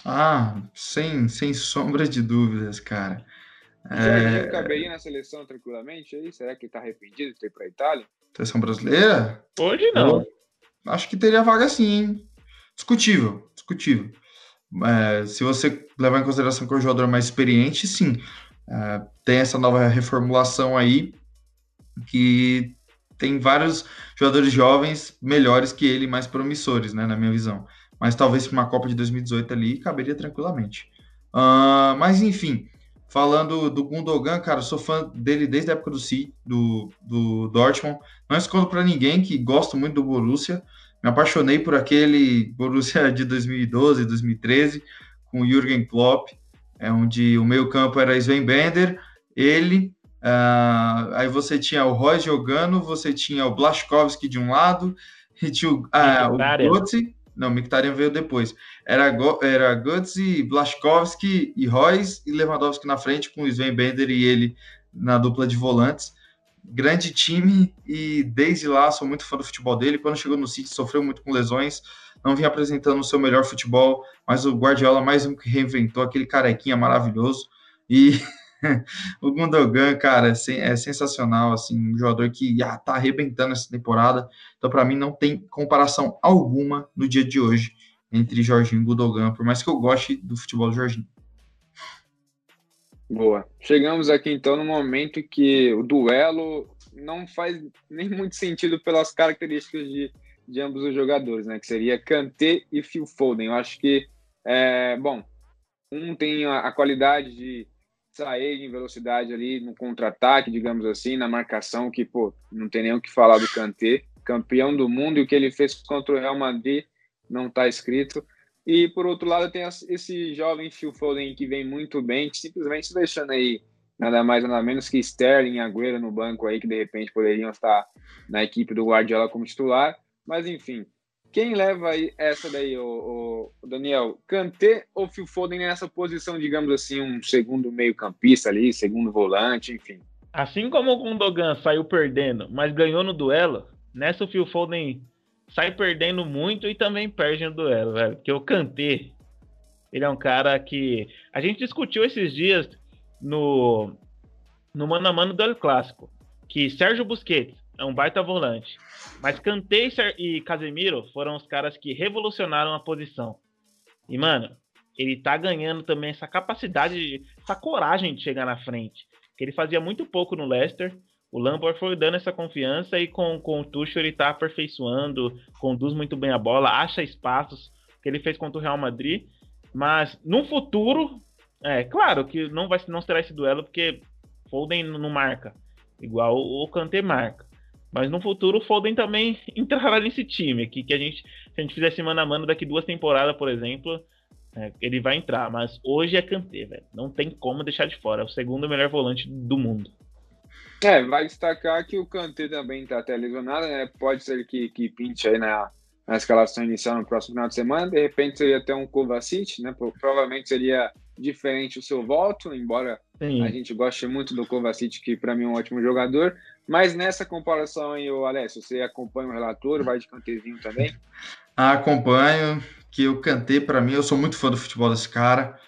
Ah, sem, sem sombra de dúvidas, cara. Jorginho é... caberia na seleção tranquilamente aí? Será que ele tá arrependido de ter para a Itália? Seleção brasileira? Hoje não. Eu acho que teria vaga sim, hein? Discutível, discutível. É, se você levar em consideração que é um jogador mais experiente, sim. É, tem essa nova reformulação aí que tem vários jogadores jovens melhores que ele, mais promissores, né, na minha visão. Mas talvez para uma Copa de 2018 ali caberia tranquilamente. Uh, mas enfim, falando do Gundogan, cara, sou fã dele desde a época do C, do, do Dortmund. Não escondo para ninguém que gosto muito do Borussia. Me apaixonei por aquele Borussia de 2012, 2013, com o Jürgen Klopp, é onde o meio-campo era Sven Bender, ele, uh, aí você tinha o Royce jogando, você tinha o Blaszkowski de um lado, *laughs* e tinha o, uh, o Götze, não, Mkhitaryan veio depois. Era, era Götze, Blaszkowski e Royce e Lewandowski na frente, com o Sven Bender e ele na dupla de volantes grande time e desde lá sou muito fã do futebol dele. Quando chegou no City, sofreu muito com lesões, não vinha apresentando o seu melhor futebol, mas o Guardiola mais um que reinventou aquele carequinha maravilhoso. E *laughs* o Gundogan, cara, é sensacional, assim, um jogador que ah, tá arrebentando essa temporada. Então, para mim, não tem comparação alguma no dia de hoje entre Jorginho e Gundogan, por mais que eu goste do futebol do Jorginho. Boa. Chegamos aqui então no momento que o duelo não faz nem muito sentido pelas características de, de ambos os jogadores, né? Que seria Kanté e Phil Foden. Eu acho que, é, bom, um tem a, a qualidade de sair em velocidade ali no contra-ataque, digamos assim, na marcação, que, pô, não tem nem o que falar do Kanté, campeão do mundo, e o que ele fez contra o Real Madrid não está escrito. E por outro lado, tem esse jovem Phil Foden que vem muito bem, simplesmente deixando aí nada mais nada menos que Sterling e Agüero no banco aí, que de repente poderiam estar na equipe do Guardiola como titular. Mas enfim, quem leva aí essa daí, o Daniel? Kanté ou Phil Foden nessa posição, digamos assim, um segundo meio-campista ali, segundo volante, enfim? Assim como o Gundogan saiu perdendo, mas ganhou no duelo, nessa o Phil Foden sai perdendo muito e também perde no duelo, velho. Porque o Kanté, ele é um cara que. A gente discutiu esses dias no, no Mano a Mano do Clássico. Que Sérgio Busquets é um baita volante. Mas Kanté e Casemiro foram os caras que revolucionaram a posição. E, mano, ele tá ganhando também essa capacidade, essa coragem de chegar na frente. Que ele fazia muito pouco no Leicester. O Lampard foi dando essa confiança e com, com o Tuchel ele tá aperfeiçoando, conduz muito bem a bola, acha espaços que ele fez contra o Real Madrid. Mas no futuro, é claro que não vai não será esse duelo porque Foden não marca igual o Kanté marca. Mas no futuro o Foden também *laughs* entrará nesse time aqui que a gente se a gente fizer semana a mano daqui duas temporadas, por exemplo, é, ele vai entrar. Mas hoje é Kanté, velho. Não tem como deixar de fora. É o segundo melhor volante do mundo. É, vai destacar que o Kanté também está até lesionado, né? Pode ser que, que pinte aí na, na escalação inicial no próximo final de semana. De repente seria até um Kovacic, né? Provavelmente seria diferente o seu voto, embora Sim. a gente goste muito do Kovacic, que para mim é um ótimo jogador. Mas nessa comparação aí, o Alessio, você acompanha o relator, vai de cantezinho também? *laughs* Acompanho, que o Kanté, para mim, eu sou muito fã do futebol desse cara.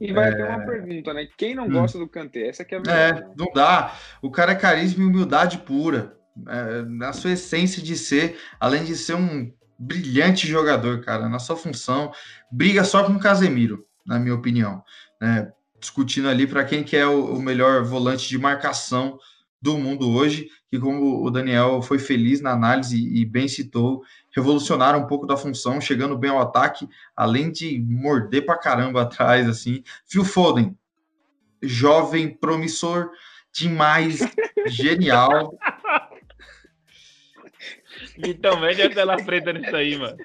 E vai é... ter uma pergunta, né? Quem não hum. gosta do Kanté? Essa que é a verdade. É, não dá. O cara é carisma e humildade pura. É, na sua essência de ser, além de ser um brilhante jogador, cara, na sua função, briga só com o Casemiro, na minha opinião. Né? Discutindo ali para quem que é o, o melhor volante de marcação do mundo hoje, que como o Daniel foi feliz na análise e bem citou, revolucionaram um pouco da função, chegando bem ao ataque, além de morder pra caramba *laughs* atrás, assim. Phil Foden, jovem, promissor demais, genial. Então, mede a tela preta nisso aí, mano.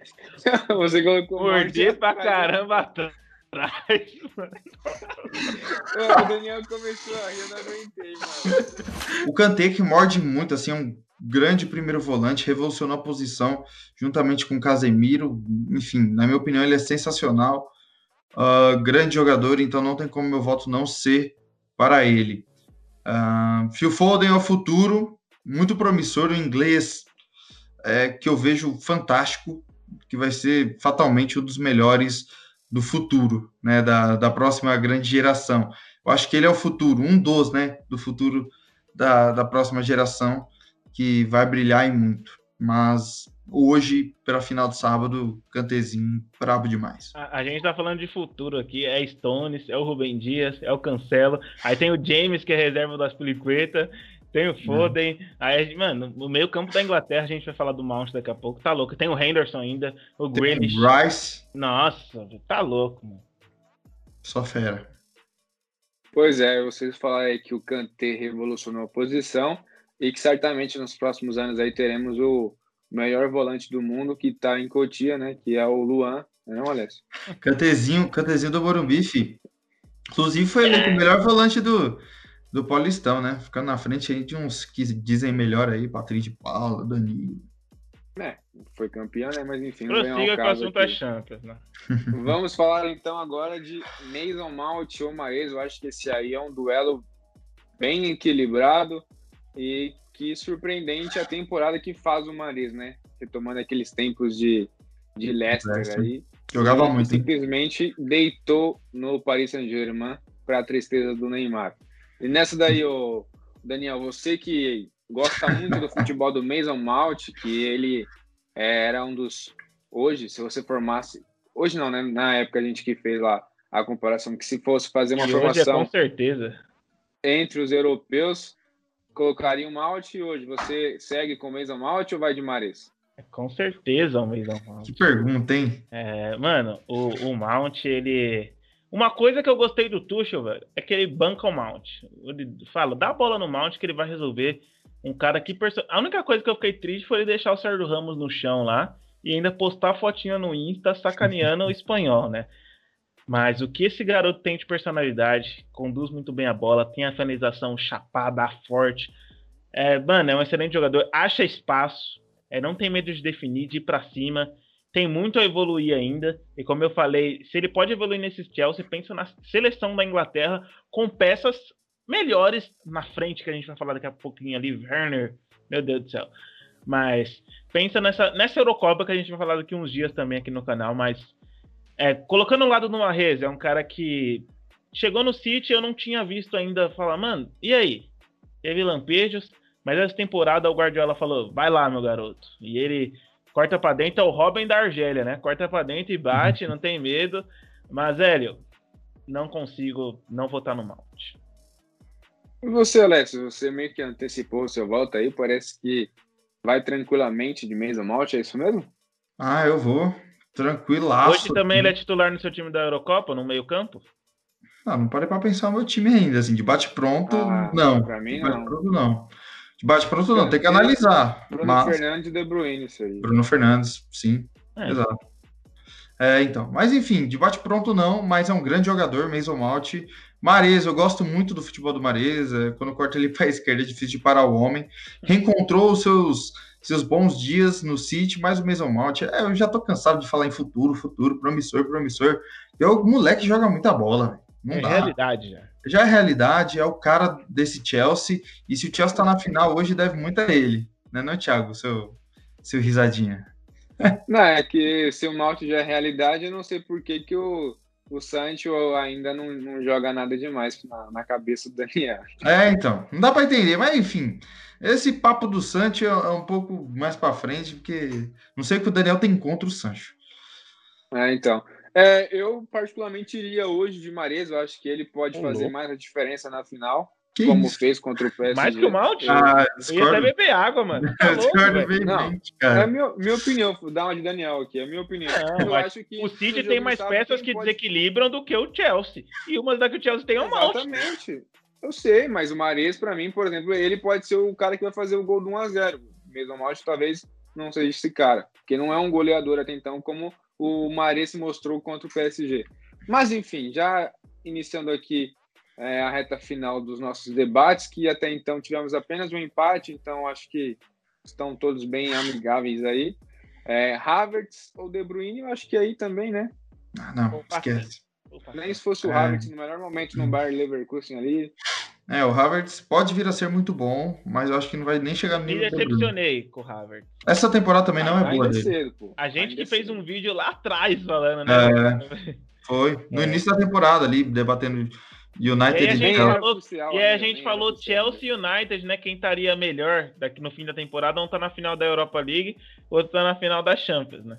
*laughs* Você colocou morder pra caramba atrás atrás, mano. o Daniel começou a rir, eu não aguentei, mano. O Kanté que morde muito, assim, é um grande primeiro volante, revolucionou a posição juntamente com Casemiro. Enfim, na minha opinião, ele é sensacional. Uh, grande jogador, então não tem como meu voto não ser para ele. Uh, Phil Foden é o futuro, muito promissor, o inglês é, que eu vejo fantástico, que vai ser fatalmente um dos melhores do futuro, né, da, da próxima grande geração. Eu acho que ele é o futuro, um dos, né, do futuro da, da próxima geração que vai brilhar em muito. Mas hoje, pela final de sábado, Cantezinho, brabo demais. A, a, gente tá falando de futuro aqui, é Stones, é o Rubem Dias, é o Cancelo, aí tem o James, que é reserva das Piliqueta, tem o Foden. Hum. Aí, mano, no meio campo da Inglaterra, a gente vai falar do Mount daqui a pouco. Tá louco. Tem o Henderson ainda, o Grealish. Rice. Nossa, tá louco, mano. Só fera. Pois é, vocês falaram aí que o Kanté revolucionou a posição e que certamente nos próximos anos aí teremos o melhor volante do mundo que tá em Cotia, né? Que é o Luan, não, é Alessio? Cantezinho, Cantezinho do Morumbi, fi. Inclusive foi é. o melhor volante do, do Paulistão, né? Ficando na frente aí de uns que dizem melhor aí, Patrício de Paula, Danilo. É, foi campeão, né? Mas enfim, não Prossiga com o assunto da Champions, né? *laughs* *laughs* Vamos falar então agora de Mason Mount ou Maes. Eu acho que esse aí é um duelo bem equilibrado e que surpreendente a temporada que faz o Mares, né? Retomando aqueles tempos de, de Leicester, Leicester. aí. Jogava muito. Simplesmente hein? deitou no Paris Saint-Germain para a tristeza do Neymar. E nessa daí, ô, Daniel, você que gosta muito do futebol do Mason Mount, que ele é, era um dos. Hoje, se você formasse. Hoje não, né? Na época a gente que fez lá a comparação, que se fosse fazer uma e formação. Hoje é com certeza. Entre os europeus, colocaria o Mount e hoje você segue com o Mason Mount ou vai de Mares? É, com certeza o Mason Mount. Que pergunta, hein? É, mano, o, o Mount, ele uma coisa que eu gostei do Tuchel, velho, é que ele banca o Mount. Ele fala, dá a bola no Mount que ele vai resolver. Um cara que... Perso... A única coisa que eu fiquei triste foi ele deixar o Sérgio Ramos no chão lá e ainda postar fotinha no Insta sacaneando o espanhol, né? Mas o que esse garoto tem de personalidade, conduz muito bem a bola, tem a finalização chapada, forte. É, mano, é um excelente jogador, acha espaço, é, não tem medo de definir, de ir pra cima tem muito a evoluir ainda. E como eu falei, se ele pode evoluir nesse Chelsea, pensa na seleção da Inglaterra com peças melhores na frente, que a gente vai falar daqui a pouquinho ali, Werner, meu Deus do céu. Mas pensa nessa, nessa Eurocopa que a gente vai falar daqui uns dias também aqui no canal, mas é, colocando o lado do Marrez, é um cara que chegou no City, eu não tinha visto ainda falar, mano, e aí? Teve lampejos, mas essa temporada o Guardiola falou, vai lá, meu garoto. E ele corta para dentro é o Robin da Argélia, né? Corta para dentro e bate, não tem medo. Mas, Hélio, não consigo não votar no Mount. E você, Alessio, você meio que antecipou o seu volta aí, parece que vai tranquilamente de Mason Mount, é isso mesmo? Ah, eu vou. Tranquilaço. Hoje também ele é titular no seu time da Eurocopa, no meio campo? Não, não parei para pensar no meu time ainda, assim, de bate-pronto, ah, não. Pra mim, de não. Pronto, não. De bate-pronto, não, tem que analisar. Bruno mas... Fernandes e De Bruyne, isso aí. Bruno Fernandes, sim, é. exato. É, então, mas enfim, de bate-pronto não, mas é um grande jogador, Mason Malt. Maresa, eu gosto muito do futebol do Maresa, quando corta ele *laughs* para a esquerda é difícil de parar o homem. Reencontrou os seus seus bons dias no City, mas o Mason Mount, é, eu já tô cansado de falar em futuro, futuro, promissor, promissor. Eu, o moleque joga muita bola, Não é dá. realidade já. Já é realidade, é o cara desse Chelsea, e se o Chelsea tá na final hoje, deve muito a ele, né, não, Thiago, seu, seu risadinha. Não, é que se o Mount já é realidade, eu não sei por que, que o, o Sancho ainda não, não joga nada demais na, na cabeça do Daniel. É, então, não dá para entender, mas enfim, esse papo do Sancho é, um pouco mais para frente, porque não sei o que o Daniel tem contra o Sancho. É, então. É, eu particularmente iria hoje de Mares, eu acho que ele pode fazer louco. mais a diferença na final. Que como isso? fez contra o PSG. Mais que o Malte? Ah, eu ia até beber água, mano. *laughs* Tá louco, não, cara. É a minha, minha opinião, dá uma de Daniel aqui, é a minha opinião. Não, eu acho que o City tem mais peças que pode... desequilibram do que o Chelsea. E uma das que o Chelsea tem é o Malte. Exatamente. Eu sei, mas o Mares, para mim, por exemplo, ele pode ser o cara que vai fazer o gol do 1x0. Mesmo Malte talvez não seja esse cara, porque não é um goleador até então, como o Mares mostrou contra o PSG. Mas enfim, já iniciando aqui é, a reta final dos nossos debates, que até então tivemos apenas um empate, então acho que estão todos bem amigáveis aí. É, Havertz ou De Bruyne, eu acho que aí também, né? Ah, não, esquece. Nem se fosse o é. Havertz no melhor momento no Bayern Leverkusen ali. É, o Havertz pode vir a ser muito bom, mas eu acho que não vai nem chegar no nível. Me decepcionei com o Havertz. Essa temporada também não é boa dele. Cedo, a gente que fez cedo. um vídeo lá atrás falando, né? É, *laughs* foi, no é. início da temporada ali, debatendo United e a gente falou, e a gente falou Chelsea e United, né? Quem estaria melhor daqui no fim da temporada, um tá na final da Europa League, outro tá na final da Champions, né?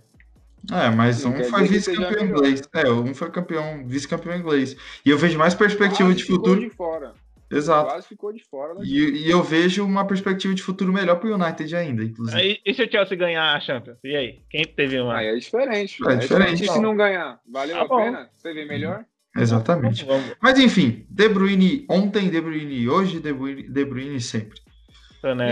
É, mas um foi vice-campeão inglês. É, um foi campeão, vice-campeão inglês. E eu vejo mais perspectiva Quase de futuro. De fora. Exato. Quase ficou de fora. E, e, eu vejo uma perspectiva de futuro melhor pro United ainda, inclusive. Aí, e se o Chelsea ganhar a Champions? E aí? Quem teve uma? Aí é diferente. É, é diferente. E se não ganhar? Valeu tá a bom. pena? Você vê melhor? Exatamente. Mas enfim, De Bruyne ontem, De Bruyne hoje, De Bruyne, De Bruyne sempre.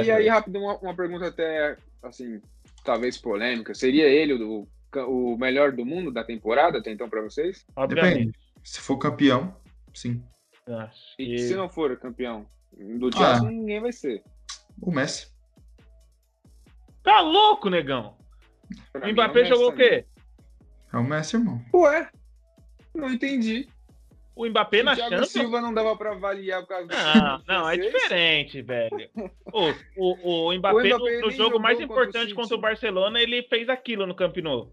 E aí, rápido, uma, uma, pergunta até, assim, talvez polêmica. Seria ele o, o melhor do mundo da temporada até então para vocês? Obviamente. Depende. Se for campeão, sim. E se não for campeão do Chelsea, ah, ninguém vai ser. O Messi. Tá louco, negão? Pra o Mbappé é o jogou o quê? É o Messi, irmão. Ué, não entendi. O Mbappé o na Thiago Champions... Silva não dava para avaliar por causa Não, não, é diferente, velho. O, o, o *laughs* Mbappé, o Mbappé no, no jogo mais importante contra o Barcelona, ele fez aquilo no Camp Nou.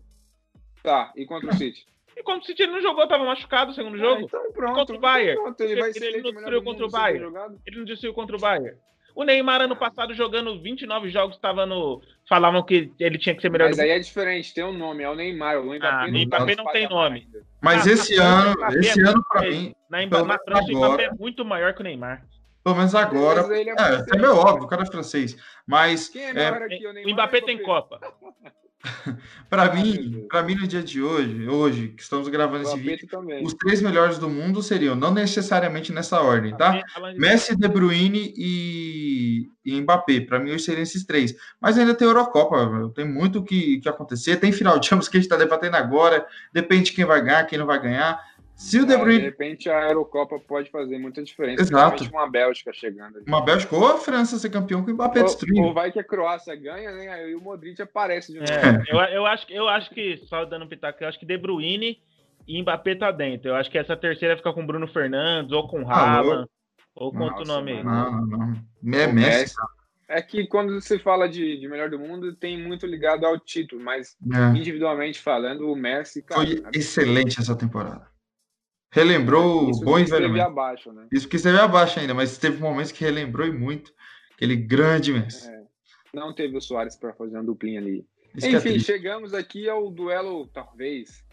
Tá, e contra o City? E contra o City ele não jogou, tava machucado no segundo ah, jogo. então pronto. Contra o Bayern. Pronto, ele, vai ele, ele não destruiu contra o Bayern. Ele não destruiu contra o Bayern. O Neymar, ano passado, jogando 29 jogos, estava no. Falavam que ele tinha que ser melhor Mas aí é diferente, tem um nome, é o Neymar. O Mbappé ah, não, Mbappé não tem nome. Ainda. Mas ah, esse ano, esse é ano, para mim. Na, na França, o Mbappé é muito maior que o Neymar. Pelo menos agora. é, é, é meu óbvio, o cara é francês. Mas. Quem é melhor aqui, o Neymar? O Mbappé tem Copa. *laughs* *laughs* para mim, para mim no dia de hoje, hoje que estamos gravando esse vídeo, também. os três melhores do mundo seriam não necessariamente nessa ordem, tá? Messi, De Bruyne e, e Mbappé. Para mim, hoje seriam esses três. Mas ainda tem Eurocopa, tem muito que, que acontecer. Tem final de Champions que a gente está debatendo agora. Depende de quem vai ganhar, quem não vai ganhar. Se o De Bruyne... De repente a Eurocopa pode fazer muita diferença. Exato. Uma Bélgica chegando. Ali. Uma Bélgica ou a França ser campeão com o Mbappé destruindo. Ou vai que a Croácia ganha, né? Aí o Modric aparece de novo. É, eu, eu, acho, eu acho que, só dando um pitaco, eu acho que De Bruyne e Mbappé tá dentro. Eu acho que essa terceira fica com Bruno Fernandes ou com Haaland. Ou com outro nome aí. Não, não, não. É Messi. É que quando você fala de, de melhor do mundo, tem muito ligado ao título, mas é. individualmente falando, o Messi. Cara, Foi excelente essa temporada. Relembrou Isso bom e velho. Abaixo, né? Isso que esteve abaixo ainda, mas teve momentos que relembrou e muito. Aquele grande Messi. É, não teve o Soares para fazer uma duplinha ali. Isso é Enfim, é chegamos aqui ao duelo, talvez,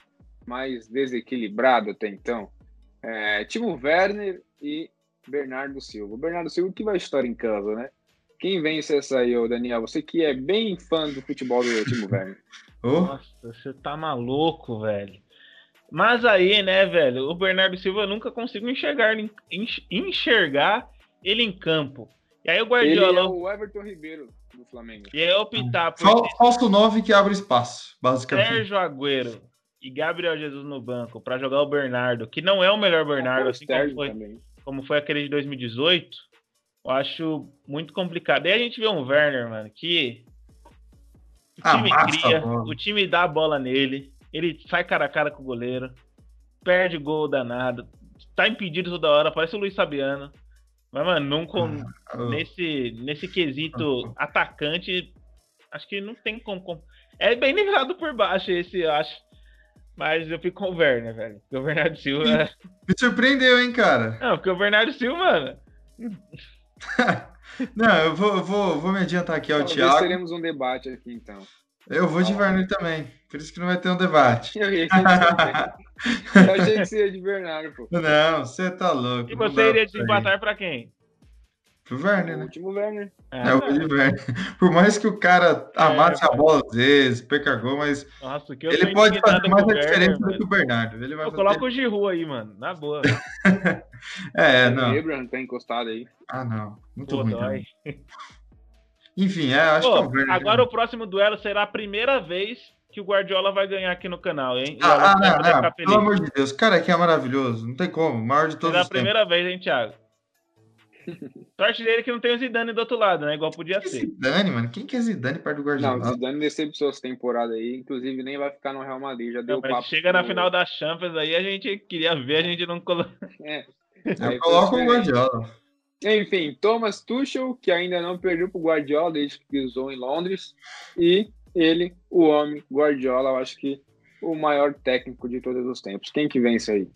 mais desequilibrado até então. É, Timo Werner e Bernardo Silva. O Bernardo Silva que vai estar em casa, né? Quem vence essa aí, ô Daniel? Você que é bem fã do futebol do Timo Werner. *laughs* Nossa, você tá maluco, velho. Mas aí, né, velho, o Bernardo Silva eu nunca consigo enxergar, enxergar ele em campo. E aí o Guardiola. Ele é o Everton Ribeiro do Flamengo. E aí optar por. Falso 9 que abre espaço, basicamente. Sérgio Agüero e Gabriel Jesus no banco para jogar o Bernardo, que não é o melhor Bernardo, assim como foi, como foi aquele de 2018, eu acho muito complicado. E a gente vê um Werner, mano, que o ah, time ah, cria, o time dá a bola nele, ele sai cara a cara com o goleiro, perde gol danado, tá impedido toda hora, parece o Luiz Sabiano. Mas, mano, nunca, ah, nesse, nesse quesito ah, atacante, acho que não tem como. É bem nivelado por baixo esse, eu acho. Mas eu fico com o Werner, velho. Porque o Bernardo Silva. *laughs* Me surpreendeu, hein, cara? Não, porque o Bernardo Silva, mano. *laughs* Não, eu vou, vou, vou me adiantar aqui ao Talvez Thiago. teremos um debate aqui, então. Eu vou de Werner também. Por isso que não vai ter um debate. eu, eu achei que você ia de Bernardo, pô. Não, você tá louco. E você iria desempatar pra quem? Pro Werner, né? O último Werner. É, é o de Werner. Por mais que o cara amasse é, a bola às vezes, perca gol, mas Nossa, ele pode fazer mais a diferença do que o Bernardo. Ele vai eu fazer... coloco o Giroud aí, mano, na boa. *laughs* é, não. O Abraham tá encostado aí. Ah, não. Muito Pô, ruim. Dói. Enfim, é, acho Pô, que é o Werner. Agora o próximo duelo será a primeira vez que o Guardiola vai ganhar aqui no canal, hein? Ah, ah não, não. Pelo amor de Deus, cara, aqui é maravilhoso. Não tem como. O maior de todos Será a primeira tempos. vez, hein, Thiago? *laughs* Sorte dele que não tem o Zidane do outro lado, né? Igual podia que ser. Zidane, mano. Quem que é Zidane perto do Guardiola? Não, Zidane decepcionou essa temporada aí. Inclusive, nem vai ficar no Real Madrid. Já deu não, papo. Chega na final da Champions aí, a gente queria ver, a gente não colocou. *laughs* É. Eu coloco o Guardiola. Enfim, Thomas Tuchel, que ainda não perdeu pro Guardiola desde que pisou em Londres. E ele, o homem, Guardiola, eu acho que o maior técnico de todos os tempos. Quem que vence aí?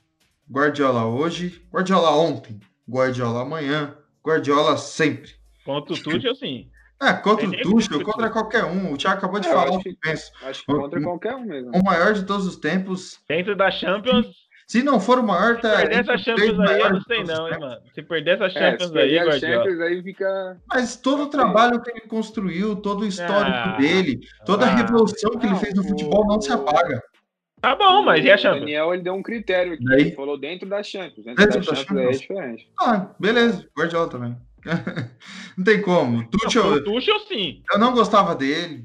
Guardiola hoje, Guardiola ontem. Guardiola amanhã, Guardiola sempre. Contra o Tuchel, sim. É, contra o Tuchel, contra qualquer um. O Thiago acabou de é, falar o que penso. Acho que contra o, qualquer um mesmo. O maior de todos os tempos. Dentro da Champions. Se não for o maior, tá. Se perder essa Champions aí, eu não sei não, hein, mano. Se perder essa é, Champions é, aí, Guardiola. Champions aí fica. Mas todo o trabalho que ele construiu, todo o histórico ah, dele, toda a revolução que ele fez no futebol não se apaga. Tá bom, mas e a Champions? O Daniel ele deu um critério aqui. Daí? Ele falou dentro da Champions. Dentro, dentro da, da, Champions, Champions é diferente. Ah, beleza. Guardiola também. *laughs* não tem como. Tuchel, o Tuchel, sim. Eu não gostava dele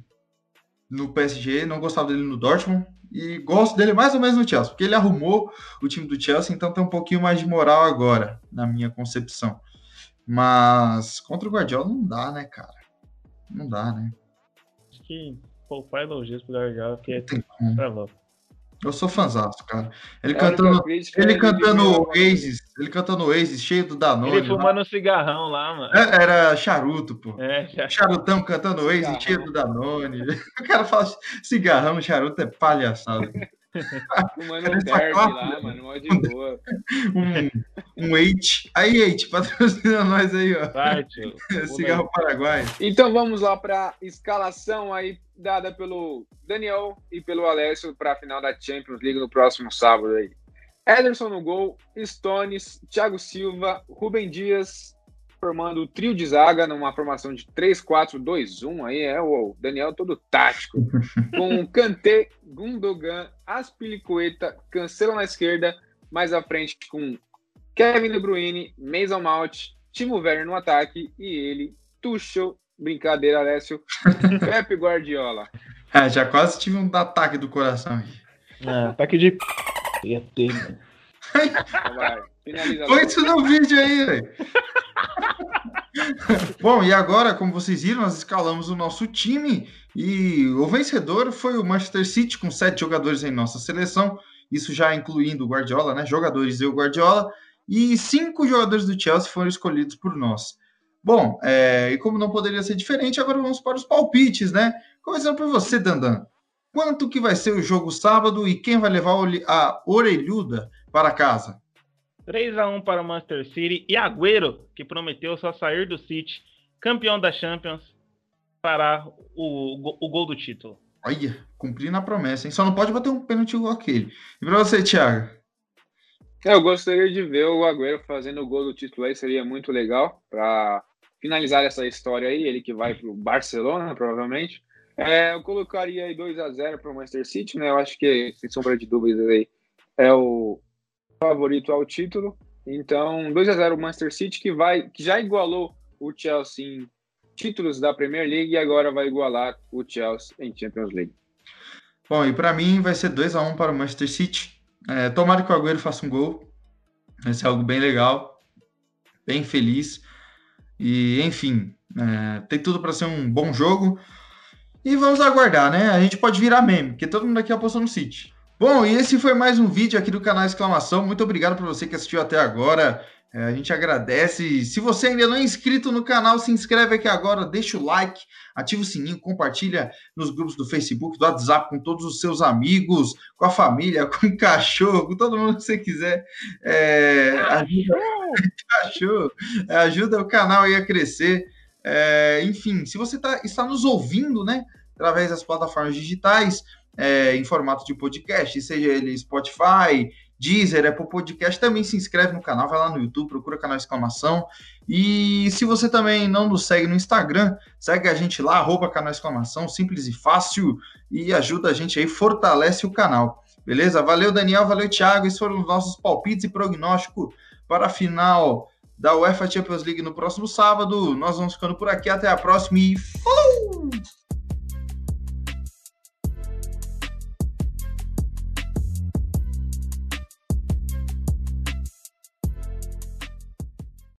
no PSG, não gostava dele no Dortmund. E gosto dele mais ou menos no Chelsea, porque ele arrumou o time do Chelsea, então tem um pouquinho mais de moral agora, na minha concepção. Mas contra o Guardiola não dá, né, cara? Não dá, né? Acho que poupar elogios pro Guardiola, porque é louco. Eu sou fãzaço, cara. Ele cantando, ele cantando Oasis, ele cantando Oasis, cheio do Danone. Ele fumando um cigarrão lá, mano. É, era charuto, pô. É, Charutão cantando Oasis, cheio do Danone. *laughs* O cara fala cigarrão, charuto é palhaçada. *laughs* Fumando um derby lá, mano, mó de boa. *laughs* Um, um Eight. Aí, Eight, patrocina nós aí, ó. Vai, tio. Cigarro Paraguai. Então vamos lá para escalação aí dada pelo Daniel e pelo Alessio para a final da Champions League no próximo sábado aí. Ederson no gol, Stones, Thiago Silva, Rubem Dias formando o trio de zaga numa formação de 3-4-2-1 aí é o Daniel todo tático *laughs* com Kanté, Gundogan, Aspilicueta, Cancelo na esquerda, mais à frente com Kevin De Bruyne, Mason Mount, Timo Werner no ataque e ele, Tuchel Brincadeira, Alessio. *laughs* Pepe Guardiola. É, já quase tive um ataque do coração aqui. Ah, ataque de. Ia ter, mano. Põe isso no vídeo aí, velho. Bom, e agora, como vocês viram, nós escalamos o nosso time e o vencedor foi o Manchester City com sete jogadores em nossa seleção, isso já incluindo o Guardiola, né? Jogadores e o Guardiola, e cinco jogadores do Chelsea foram escolhidos por nós. Bom, é, e como não poderia ser diferente, agora vamos para os palpites, né? Começando por você, Dandan. Quanto que vai ser o jogo sábado e quem vai levar a orelhuda para casa? 3 a 1 para o Manchester City e Agüero, que prometeu só sair do City, campeão da Champions, para o, o gol do título. Olha, cumprindo a promessa, hein? Só não pode bater um pênalti igual aquele. E para você, Thiago? Eu gostaria de ver o Agüero fazendo o gol do título aí, seria muito legal para finalizar essa história aí, ele que vai para o Barcelona, provavelmente. É, eu colocaria aí 2 a 0 para o Manchester City, né? Eu acho que, sem sombra de dúvidas aí, é o favorito ao título. Então, 2 a 0 o Manchester City, que, vai, que já igualou o Chelsea em títulos da Premier League e agora vai igualar o Chelsea em Champions League. Bom, e para mim vai ser 2 a 1 para o Manchester City. É, tomara que o Agüero faça um gol. Vai ser algo bem legal, bem feliz. E, enfim, é, tem tudo para ser um bom jogo. E vamos aguardar, né? A gente pode virar meme, porque todo mundo aqui apostou no City. Bom, e esse foi mais um vídeo aqui do canal Exclamação. Muito obrigado por você que assistiu até agora. É, a gente agradece. Se você ainda não é inscrito no canal, se inscreve aqui agora, deixa o like, ativa o sininho, compartilha nos grupos do Facebook, do WhatsApp com todos os seus amigos, com a família, *laughs* com o cachorro, com todo mundo que você quiser. É, ajuda, *laughs* cachorro, ajuda o canal aí a crescer. É, enfim, se você tá, está nos ouvindo, né, através das plataformas digitais, é, em formato de podcast, seja ele Spotify, Deezer, Apple Podcast, também se inscreve no canal, vai lá no YouTube, procura canal exclamação. E se você também não nos segue no Instagram, segue a gente lá, arroba canal exclamação, simples e fácil, e ajuda a gente aí, fortalece o canal. Beleza? Valeu, Daniel, valeu, Thiago. Esses foram os nossos palpites e prognóstico para a final da UEFA Champions League no próximo sábado. Nós vamos ficando por aqui. Até a próxima e falou!